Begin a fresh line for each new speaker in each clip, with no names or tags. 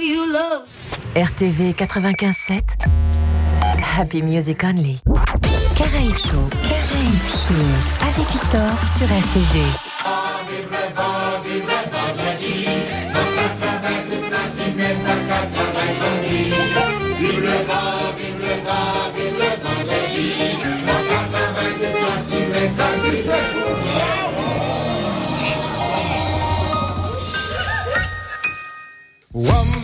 you love.
RTV 95.7 Happy Music Only. Caraïbes Show, Caraïbes avec Victor sur RTV.
One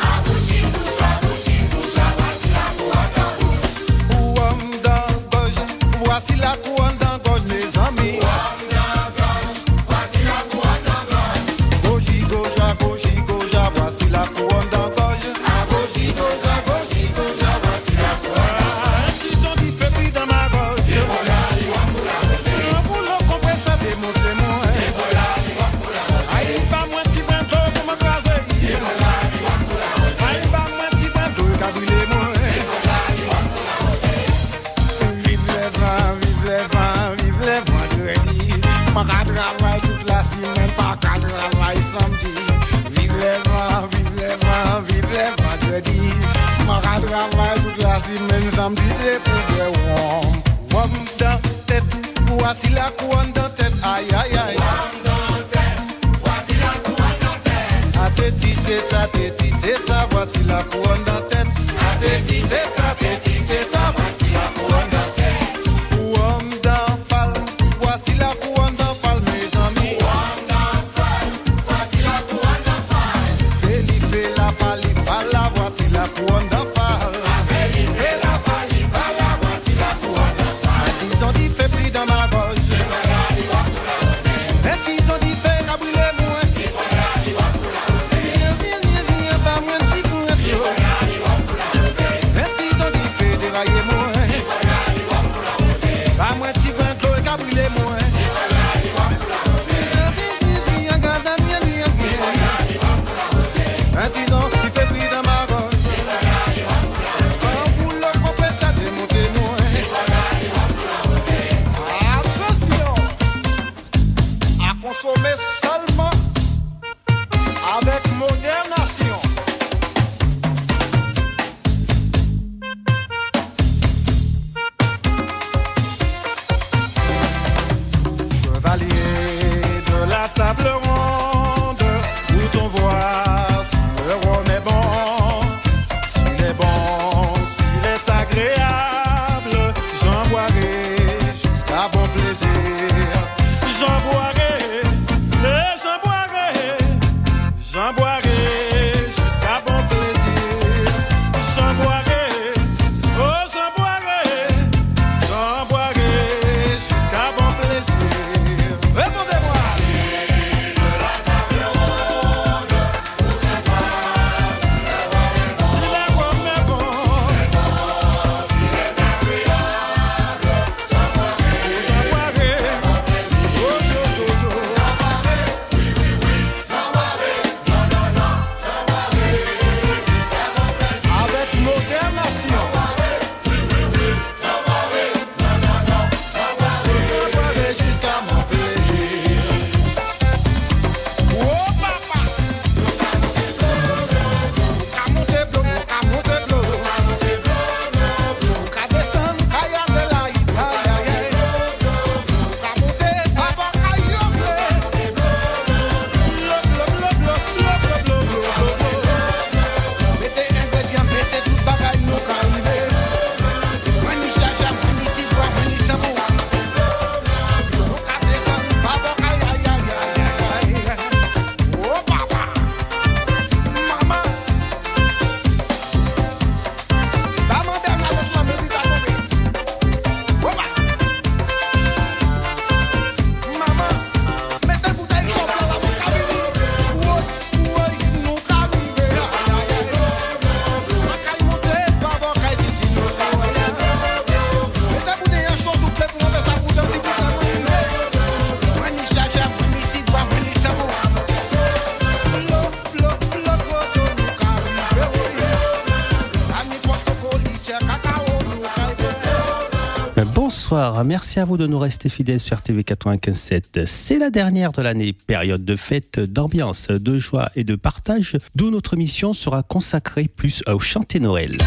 Merci à vous de nous rester fidèles sur RTV 95.7. C'est la dernière de l'année, période de fête, d'ambiance, de joie et de partage, d'où notre mission sera consacrée plus au chanté Noël.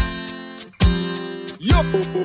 last,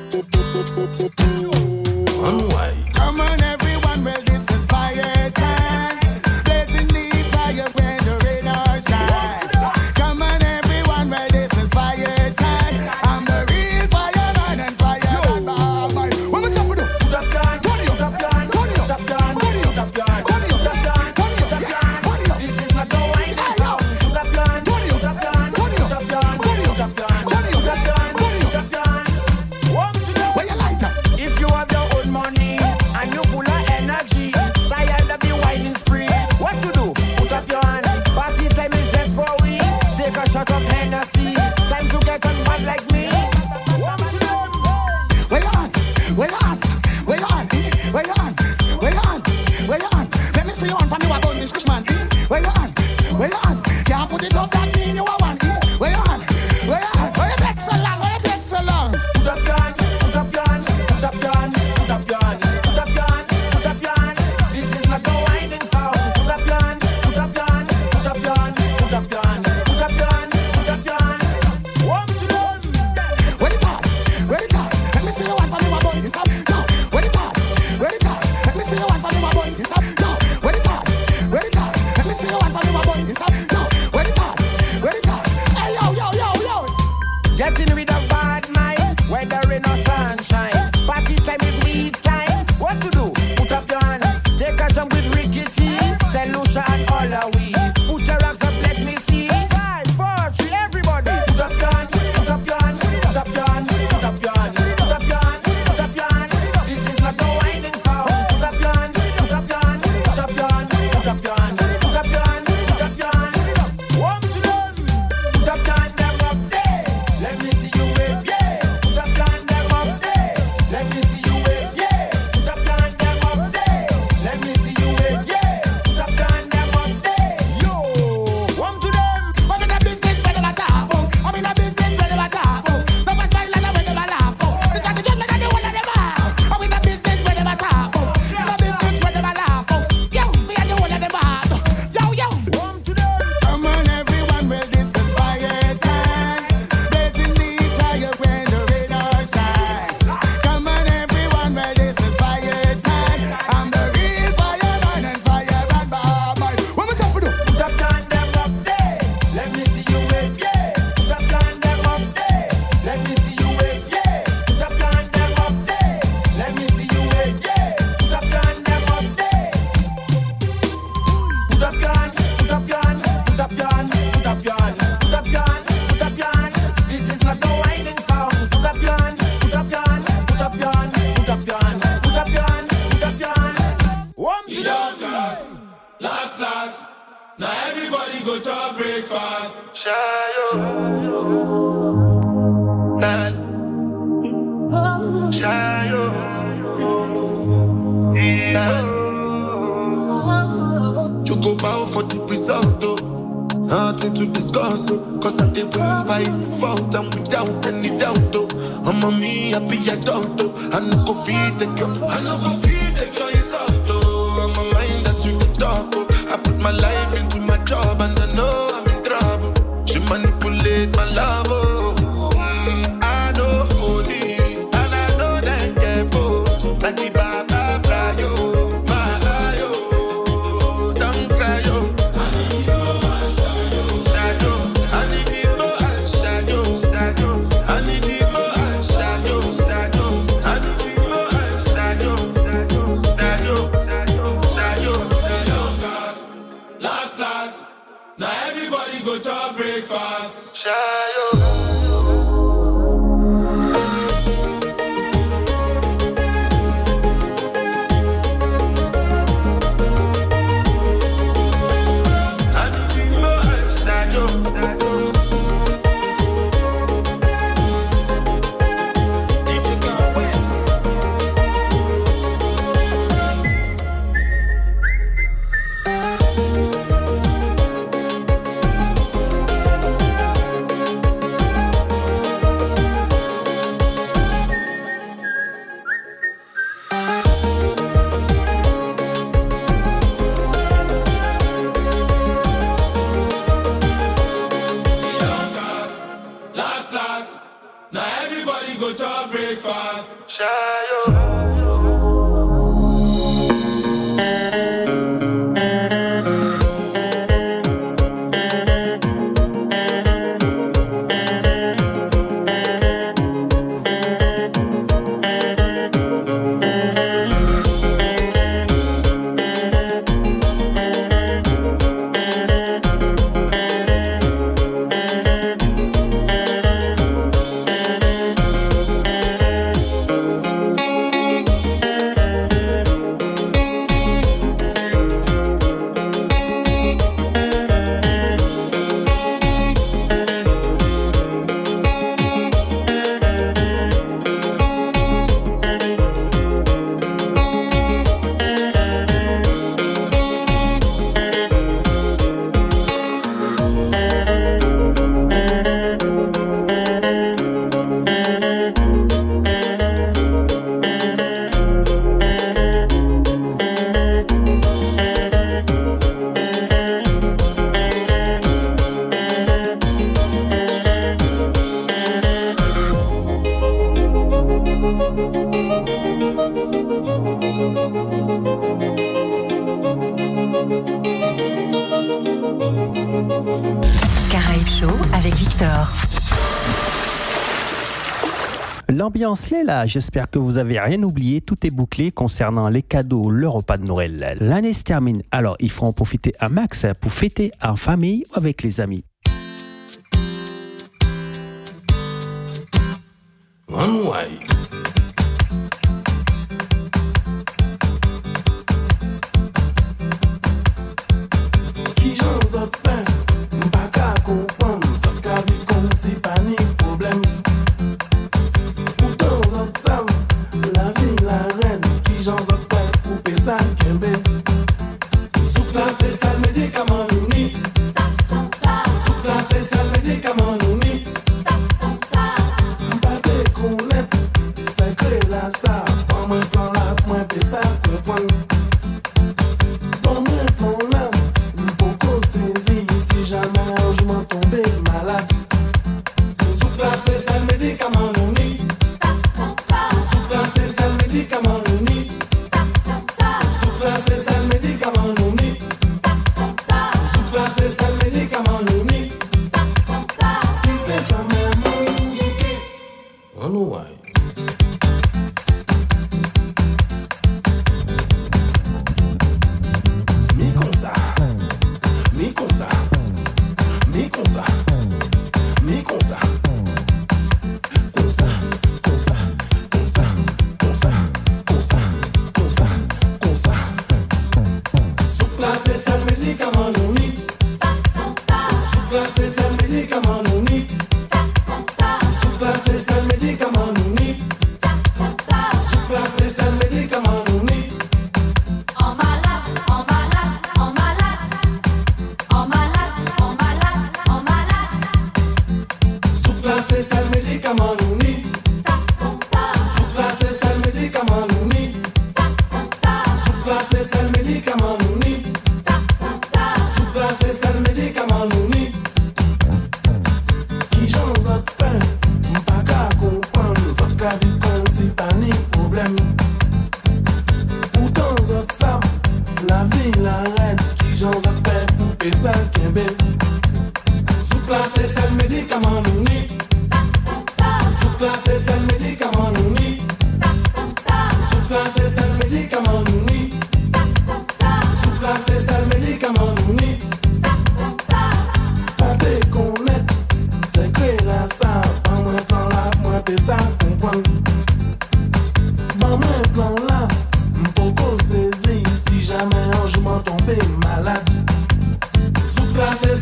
L'ambiance l'est là, j'espère que vous avez rien oublié, tout est bouclé concernant les cadeaux, le repas de Noël. L'année se termine, alors il faut en profiter un max pour fêter en famille ou avec les amis.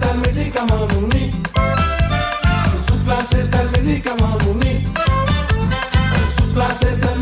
sal médicament ni
sous-classé sal médicament ni sous-classé sal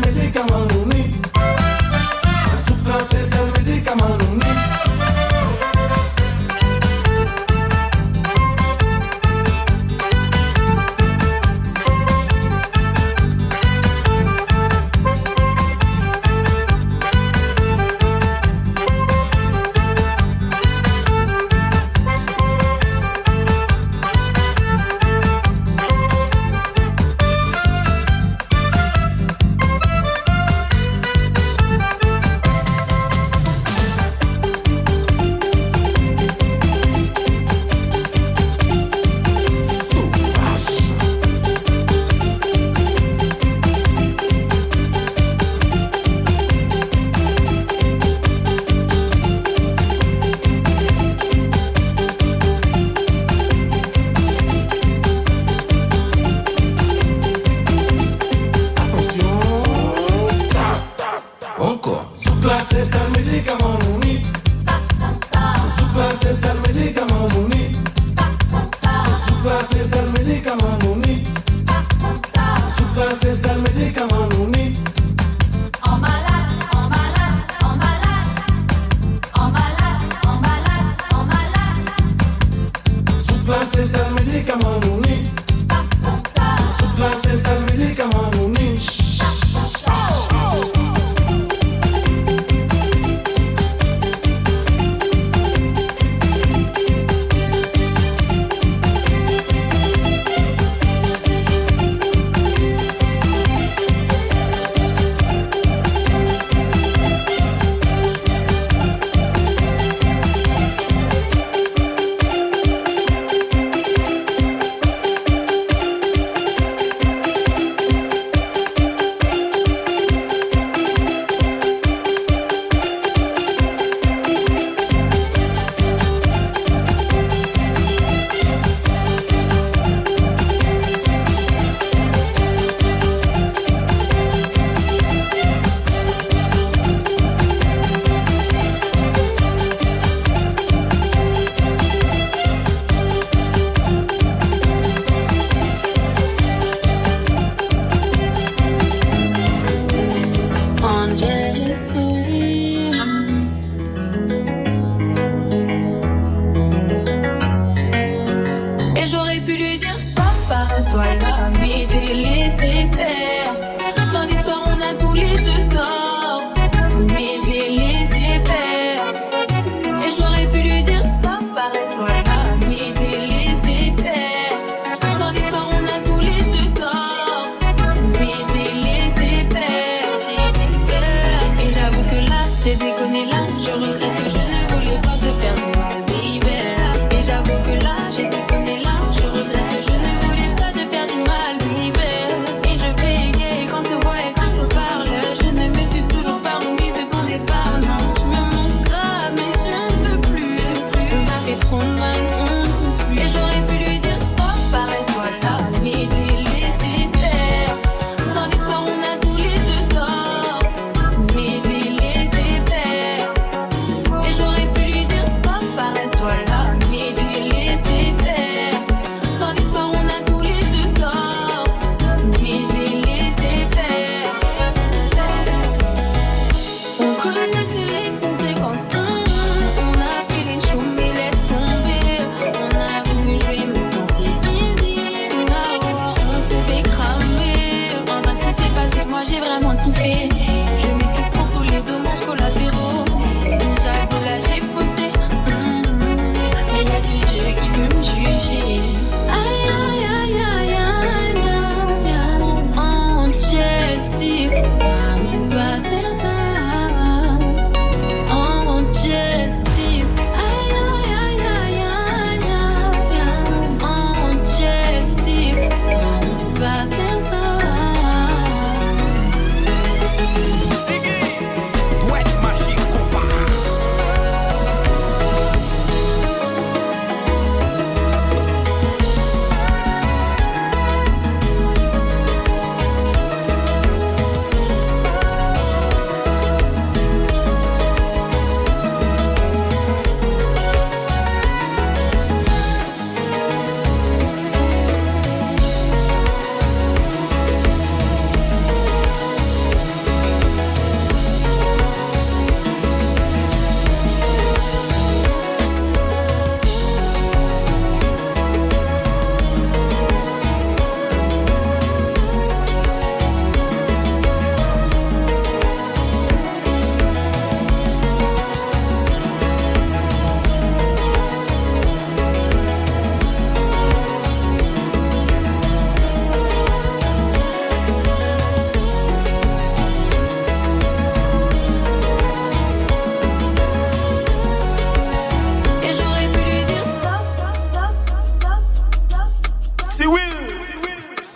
Ça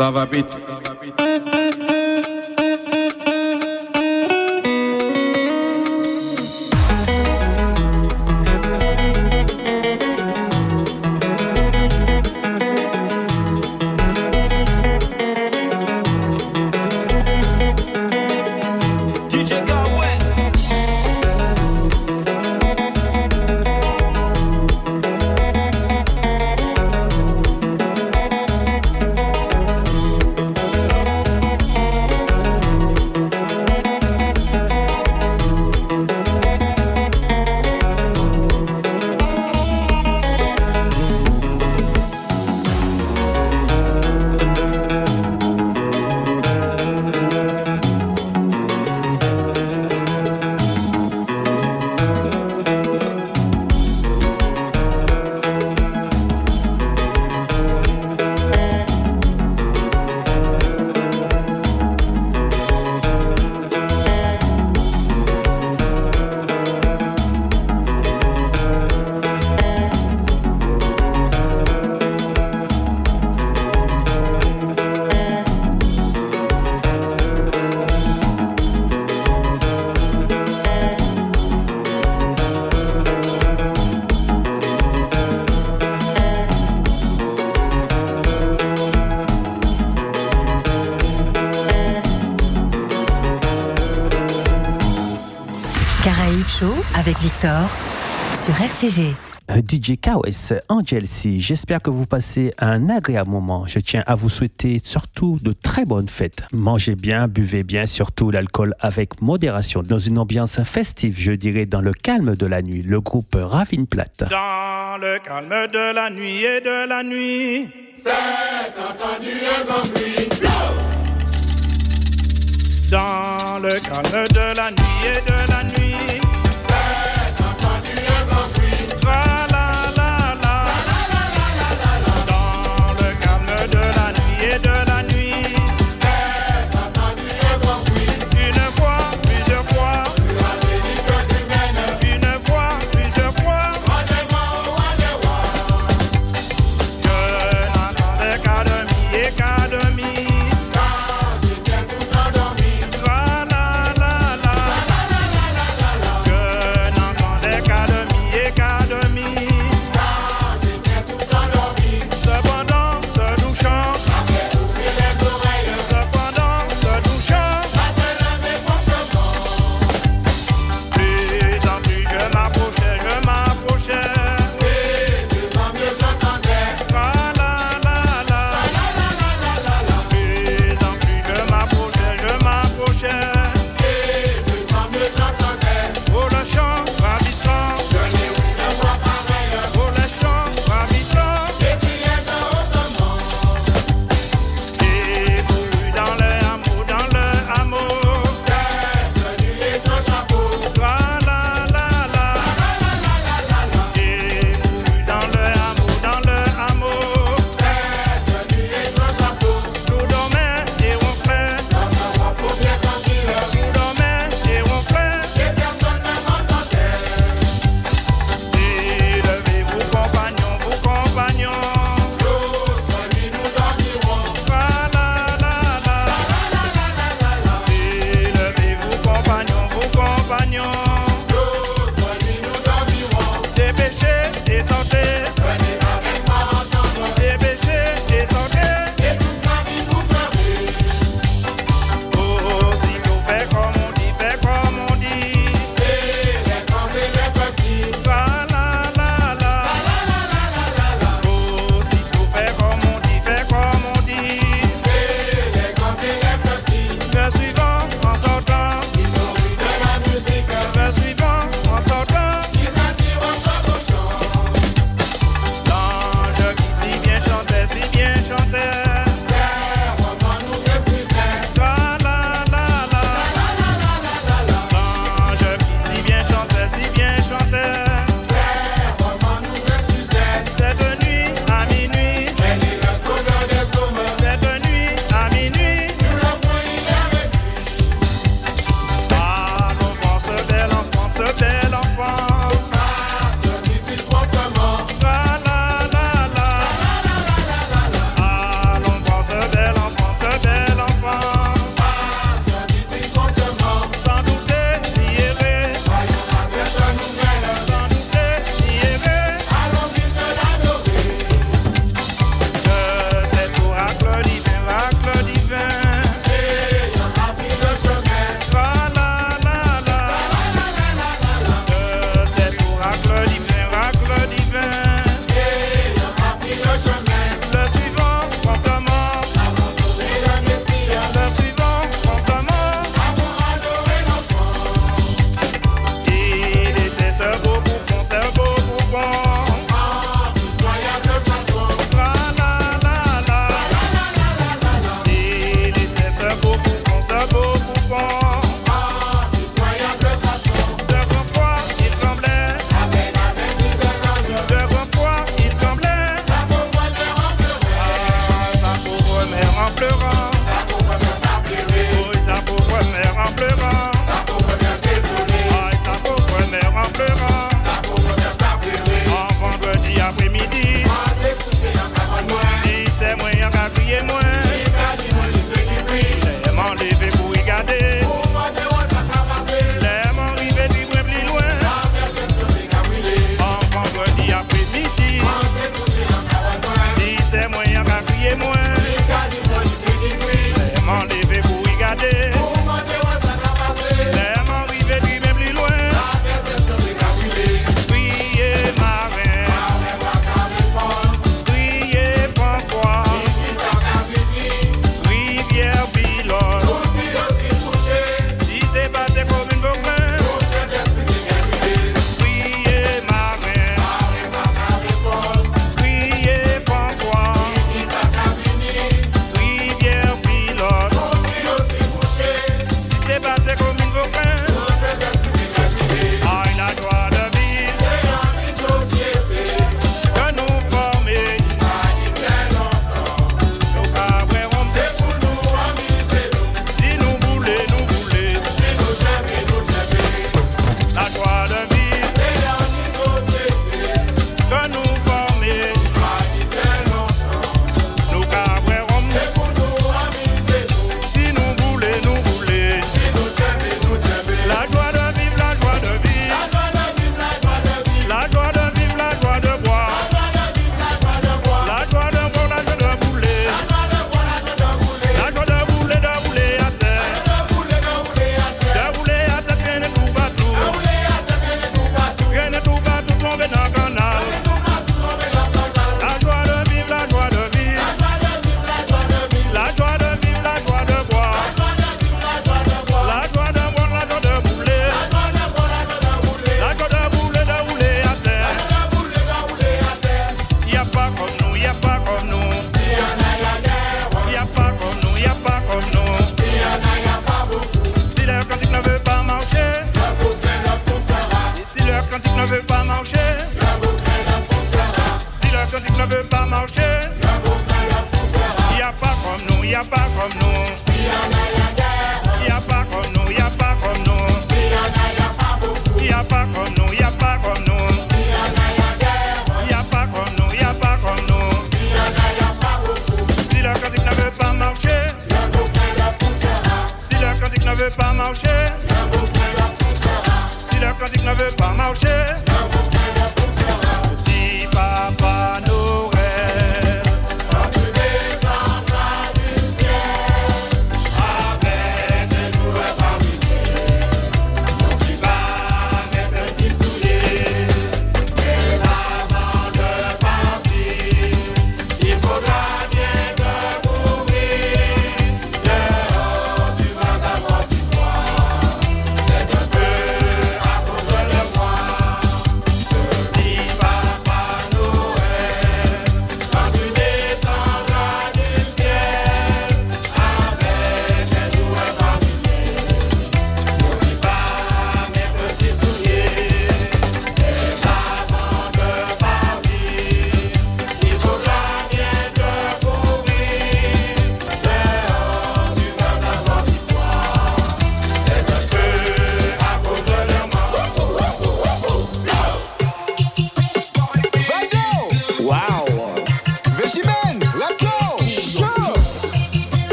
va vite. sur RTG.
Euh, DJ Kawes, Angel C, j'espère que vous passez un agréable moment. Je tiens à vous souhaiter surtout de très bonnes fêtes. Mangez bien, buvez bien, surtout l'alcool avec modération. Dans une ambiance festive, je dirais dans le calme de la nuit, le groupe Ravine Plate.
Dans le calme de la nuit et de la nuit,
c'est entendu un grand bruit.
Dans le calme de la nuit et de la nuit.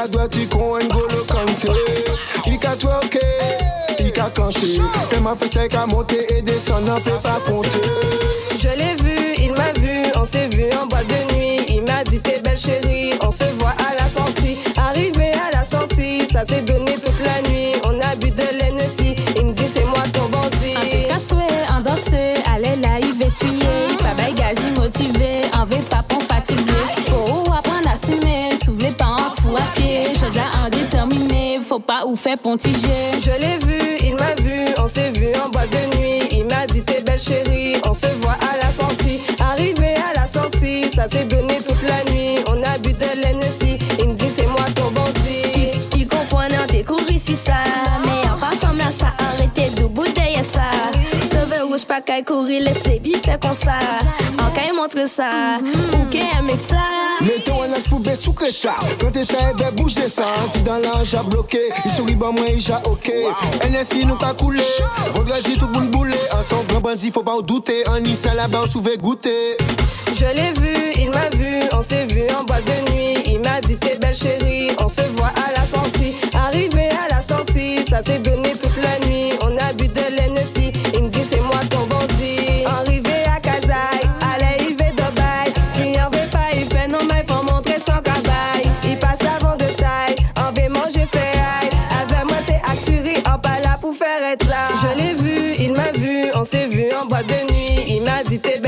Fait
de
gauche et à droite, il con N'Golo Kanté. Il a twerké, il a canché. Tellement fait c'est qu'à monter
ou pontiger.
Je l'ai vu, il m'a vu, on s'est vu en boîte de nuit. Il m'a dit t'es belle chérie, on se voit à la sortie. Arrivé à la sortie, ça s'est donné toute la nuit. On a bu de l'Hennessy, il me dit c'est moi ton bandit.
Qui comprend en découvrir si ça Pas qu'à courir laissez vite comme ça En qu'à montre ça Ou qu'à aimer ça
Mettons un as pour baisser sous ça. Quand t'es ça, elle va bouger ça. Si dans l'ange a bloqué, il sourit bon, moi, il a ok. NSI nous qu'a coulé. Regarde tout le monde boulé. Ensemble, grand bandit, faut pas en douter. En Nice, là-bas, on souvait goûter.
Je l'ai vu, il m'a vu, on s'est vu en boîte de nuit. Il m'a dit t'es belle chérie, on se voit à la sortie. Arrivé à la sortie, ça s'est donné toute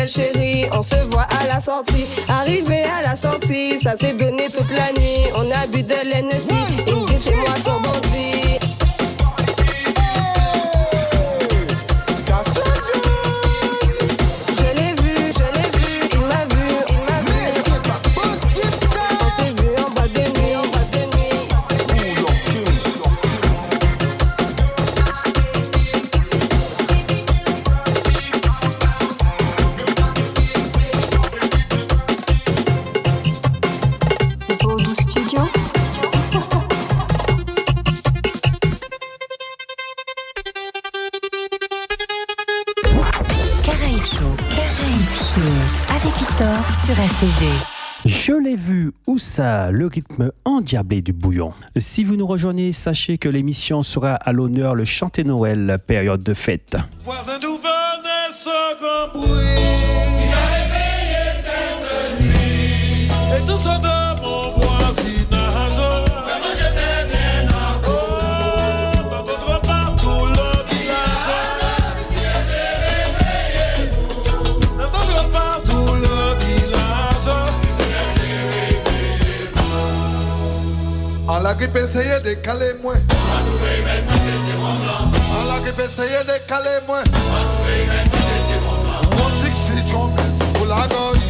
chérie, on se voit à la sortie. Arrivé à la sortie, ça s'est donné toute la nuit. On a bu de l'Hennessy, il me dit c'est moi ton bandit. L'ai vu,
où ça, le rythme endiablé du bouillon. Si vous nous rejoignez, sachez que l'émission sera à l'honneur le chanté Noël, période de fête.
Voisin d'où venait ce grand bruit? Il a réveillé cette nuit Et tout ça En
la grippe essayez de caler moins. En la grippe de caler pour la gauche.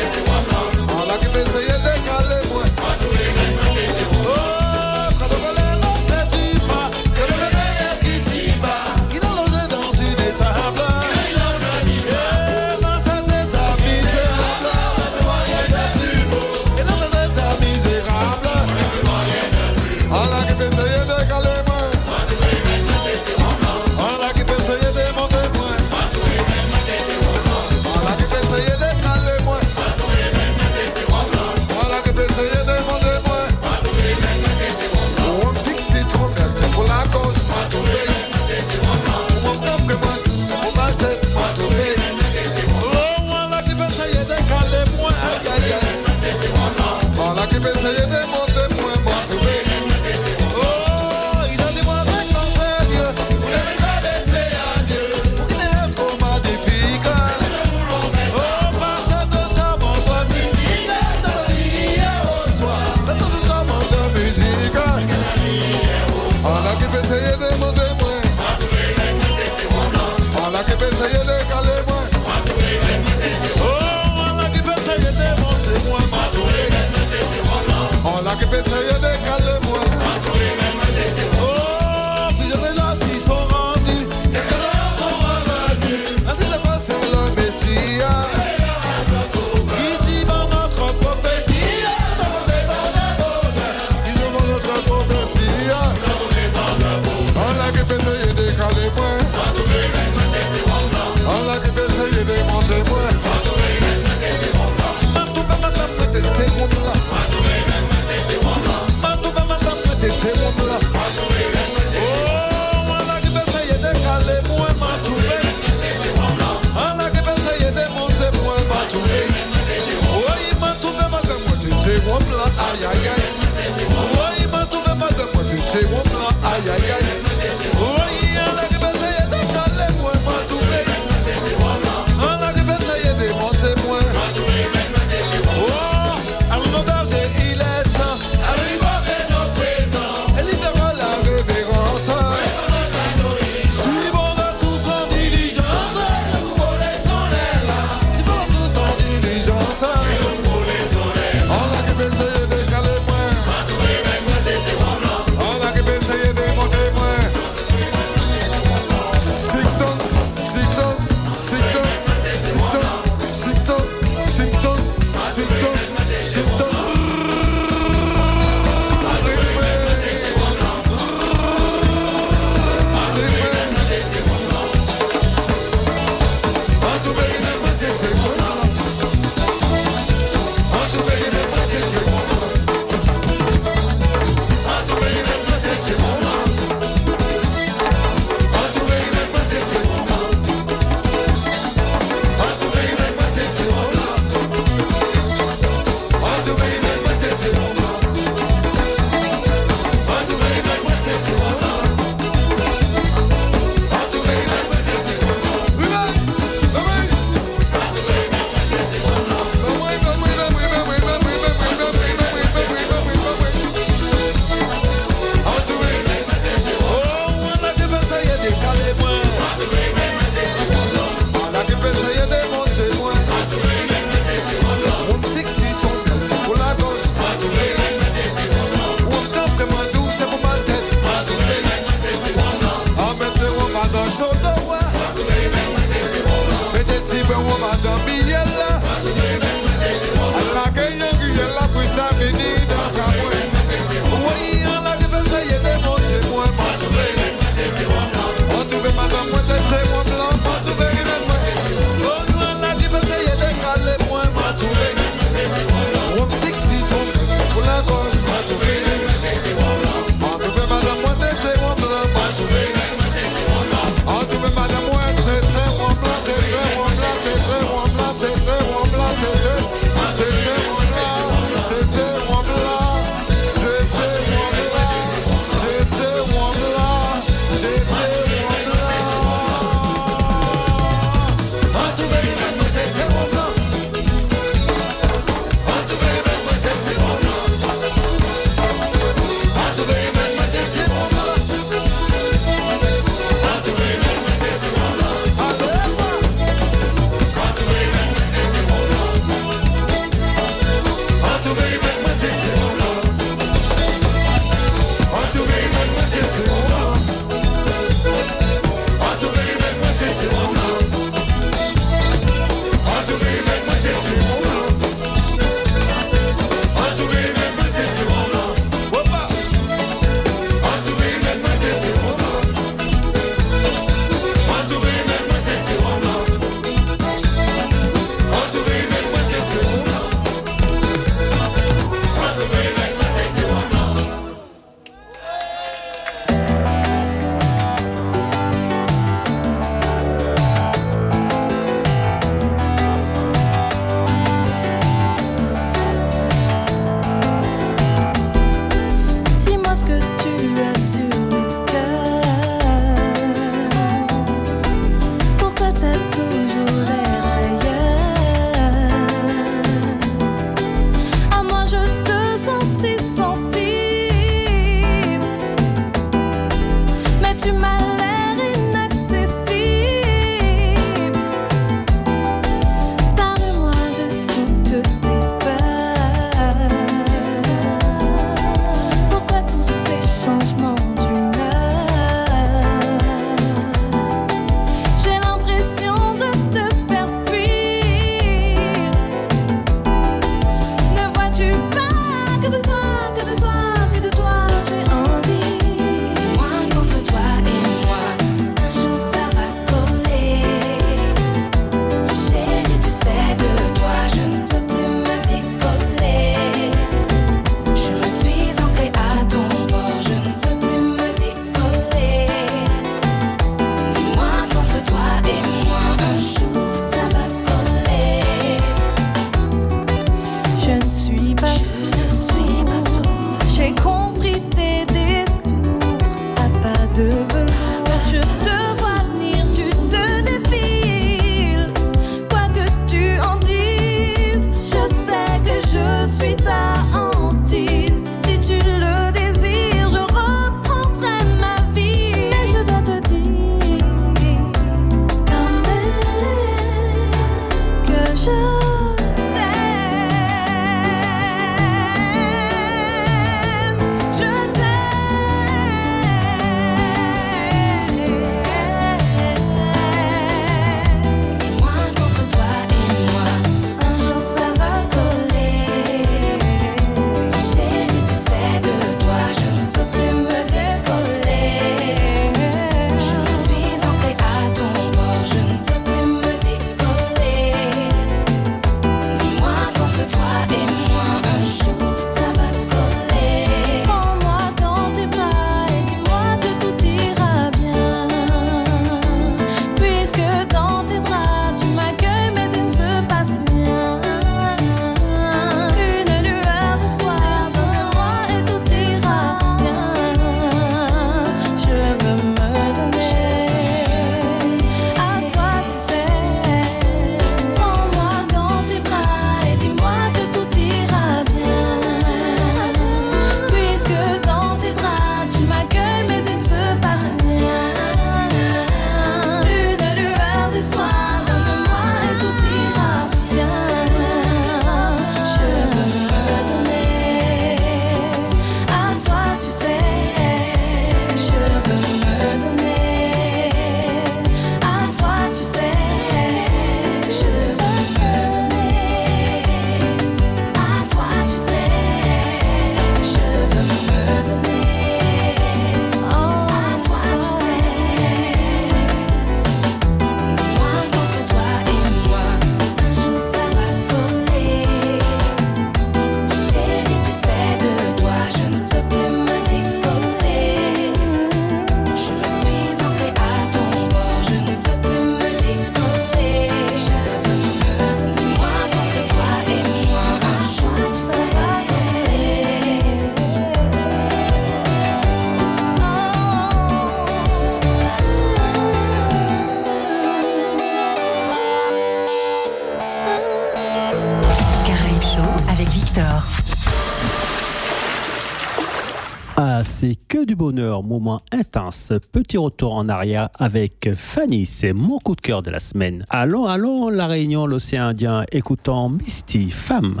Petit
retour en arrière avec Fanny, c'est mon coup de cœur de la semaine. Allons, allons, la Réunion, l'océan Indien, écoutons Misty, femme.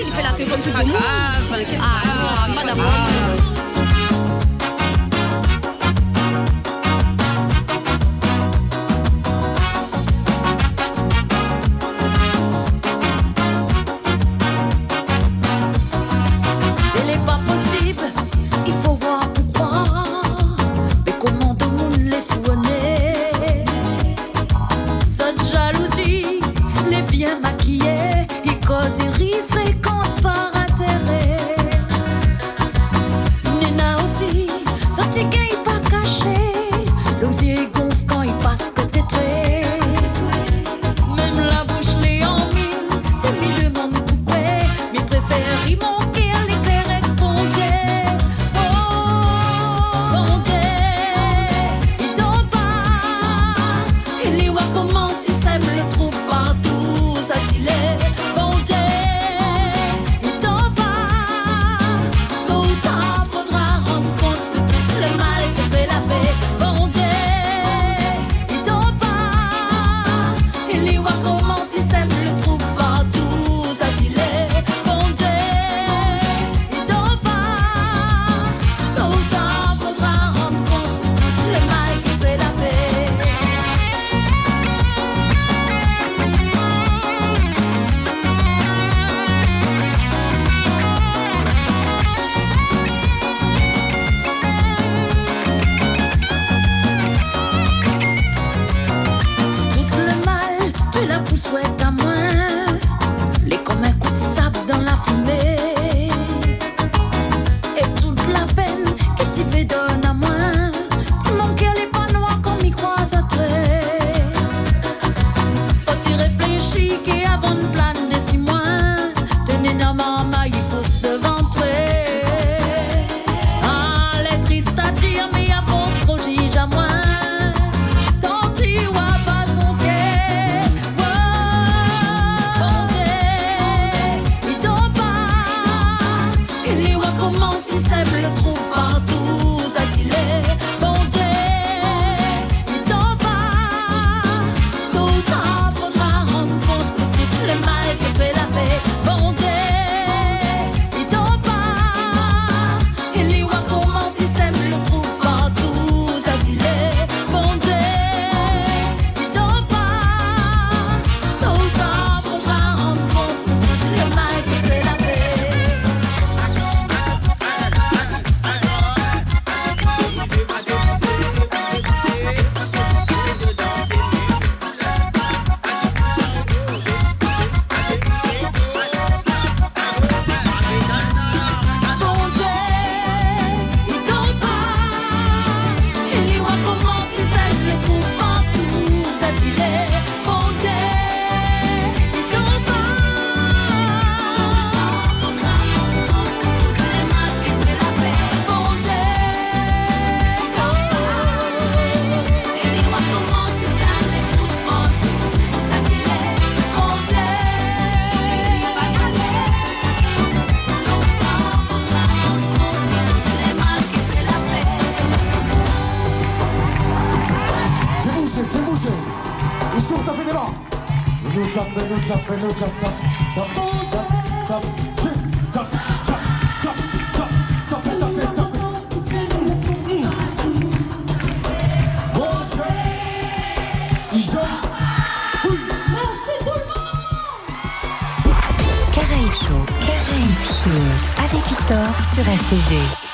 Il rit fréquente par intérêt.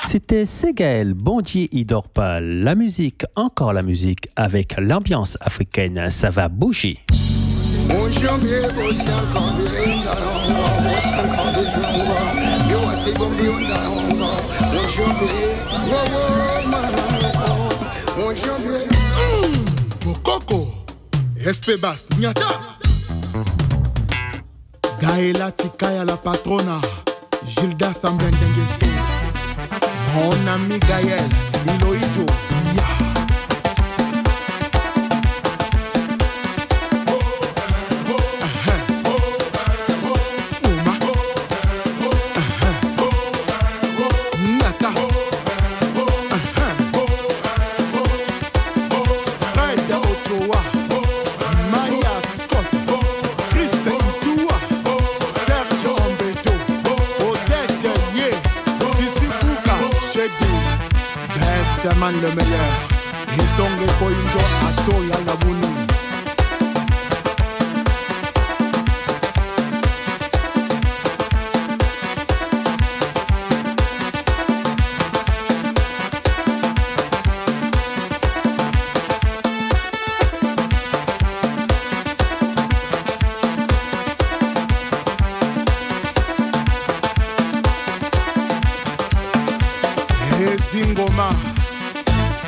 C'était Segael, Bondier, pas. La musique, encore la musique, avec l'ambiance africaine, ça va bouger.
Mujambie bosiankambi ndalongo bosiankambi vyongo biwasibombi ndalongo mujambie wowo manango mujambie bokoko espebas nyata. Gaela tikaya la patrona. Gilda samblendengeso mon ami gael liloijo ya yeah. Batman le meilleur Hidonge koinjo.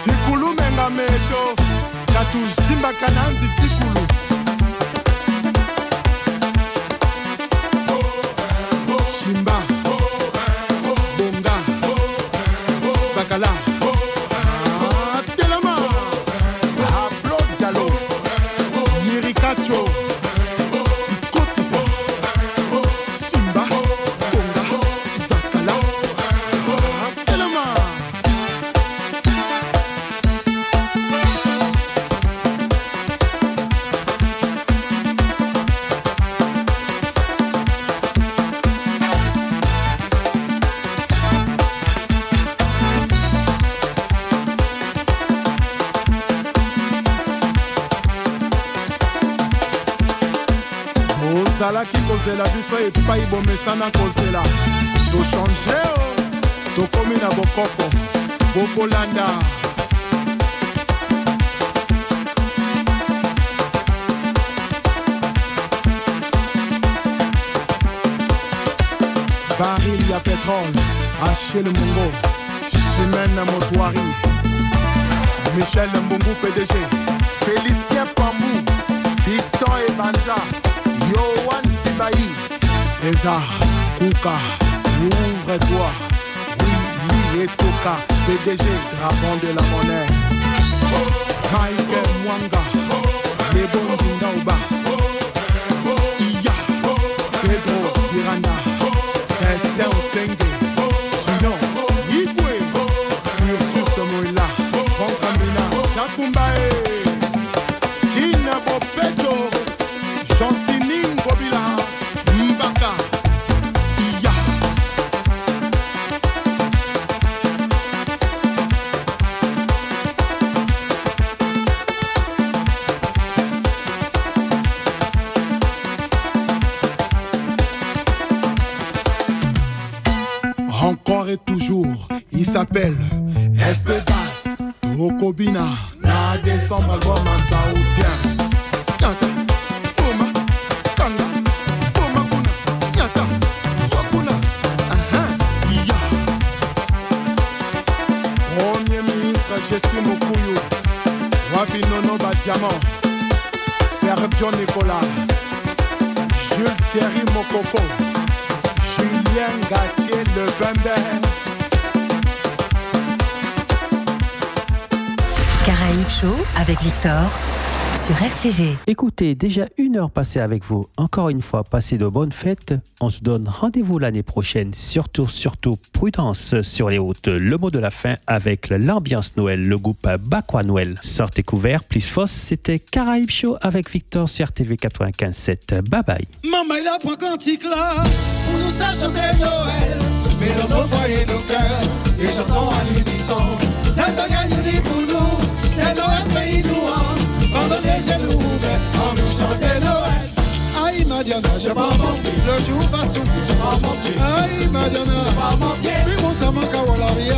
tikulumenga meto katuzimbaka na nzi tikulu epai bomesana kozela tochange o tokomi na bokoko bokolanda baril ya petrole achel mongo chimene motoari michel mbungu pdg félicien pamou. Fiston ebanja César, Kouka, ouvre-toi, oui, oui et Toka, PDG, dragon de la monnaie. Michael Mwanga, Lebon Jindaouba, Iya,
Pedro Miranda, Esther Senge. RTG.
Écoutez, déjà une heure passée avec vous. Encore une fois, passez de bonnes fêtes. On se donne rendez-vous l'année prochaine. Surtout, surtout, prudence sur les routes. Le mot de la fin avec l'ambiance Noël, le groupe Bakwa Noël. Sortez couvert, plus fausse. C'était Caraïbes Show avec Victor sur RTV 95.7. Bye bye.
Maman, il a point quantique là, pour nous chanter Noël. Mais dans nos foyers, nos cœurs, et chantons à l'unisson. C'est bagaille unie pour nous, c'est Noël pays nous Pendant les nous ouverts, on nous chanter Noël. Aïe, Madiana, je pas manquer, le jour va s'ouvrir, je pas manquer. Aïe, Madiana, je pas manquer, mais mon sa manque à Wallabia.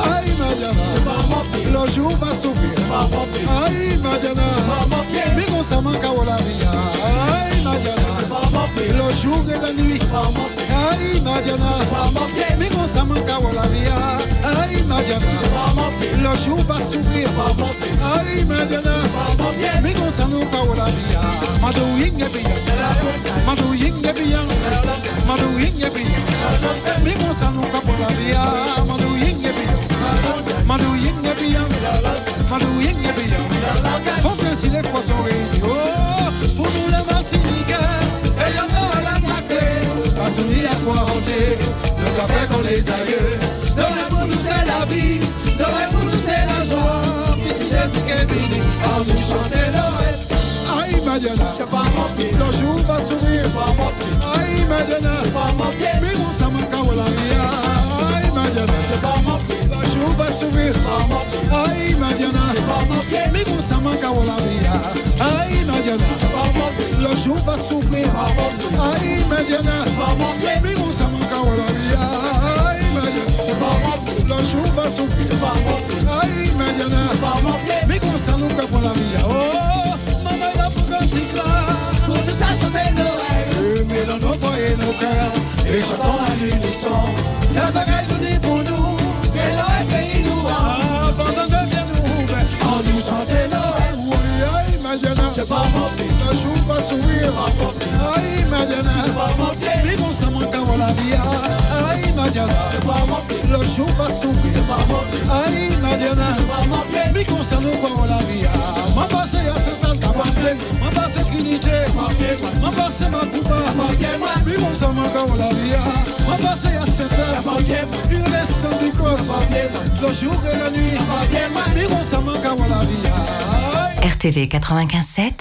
Aïe, Madiana, je pas manquer, le jour va s'ouvrir, je pas manquer. Aïe, Madiana, je pas manquer, mais mon sa manque à Wallabia. Aïe, Madiana, je pas manquer, le jour et la nuit, je pas manquer. Aïe, Madiana, je pas manquer, mais mon sa manque jour va pas. Aïe, pas manquer, mais mon sa manque à Wallabia. Mado yinga biya, mado yinga biya, mado yinga biya. Mi mo sanu ka pola biya, mado yinga biya, mado yinga biya, mado yinga biya. Faut que si les poissons rient, oh, pour nous les Martiniquais, et y'en a la sacrée, qu'on y a foi hanté, le café qu'on les aïeux. Noël pour nous c'est la vie, Noël pour nous c'est la joie, puis si Jésus est venu, on nous chanter Noël. Aïe Madiana, c'est pas mentir. Le jour va s'ouvrir, c'est pas mentir. Aïe Madiana, c'est pas mentir. Mais mon samaka ou la ria. Aïe Madiana, c'est pas. Le jour va pas mentir. Aïe Madiana, c'est pas mentir. Mais mon samaka ou la ria. Aïe pas mentir. Le jour va s'ouvrir, pas. Aïe Madiana, c'est pas mentir. Mais mon samaka ou la ria. Chante la Madiana. C'est pas mentir. Le jour va sourire. Aïe, Madiana. C'est pas mentir. Mais on s'en manque à la vie. Aïe, Madiana. C'est pas mentir. Le jour va s'ouvrir. C'est pas mentir. Aïe, Madiana. C'est pas mentir. Mais concerne quoi la vie. Ma passe à Saint-Anne, Ma passe Trinité. Ma passe ma coupa. Mais on s'en manque à la vie. Ma passe à Saint-Anne. Il reste sans du cause. Le jour et la nuit. Mais on s'en manque à la vie.
RTV 95.7,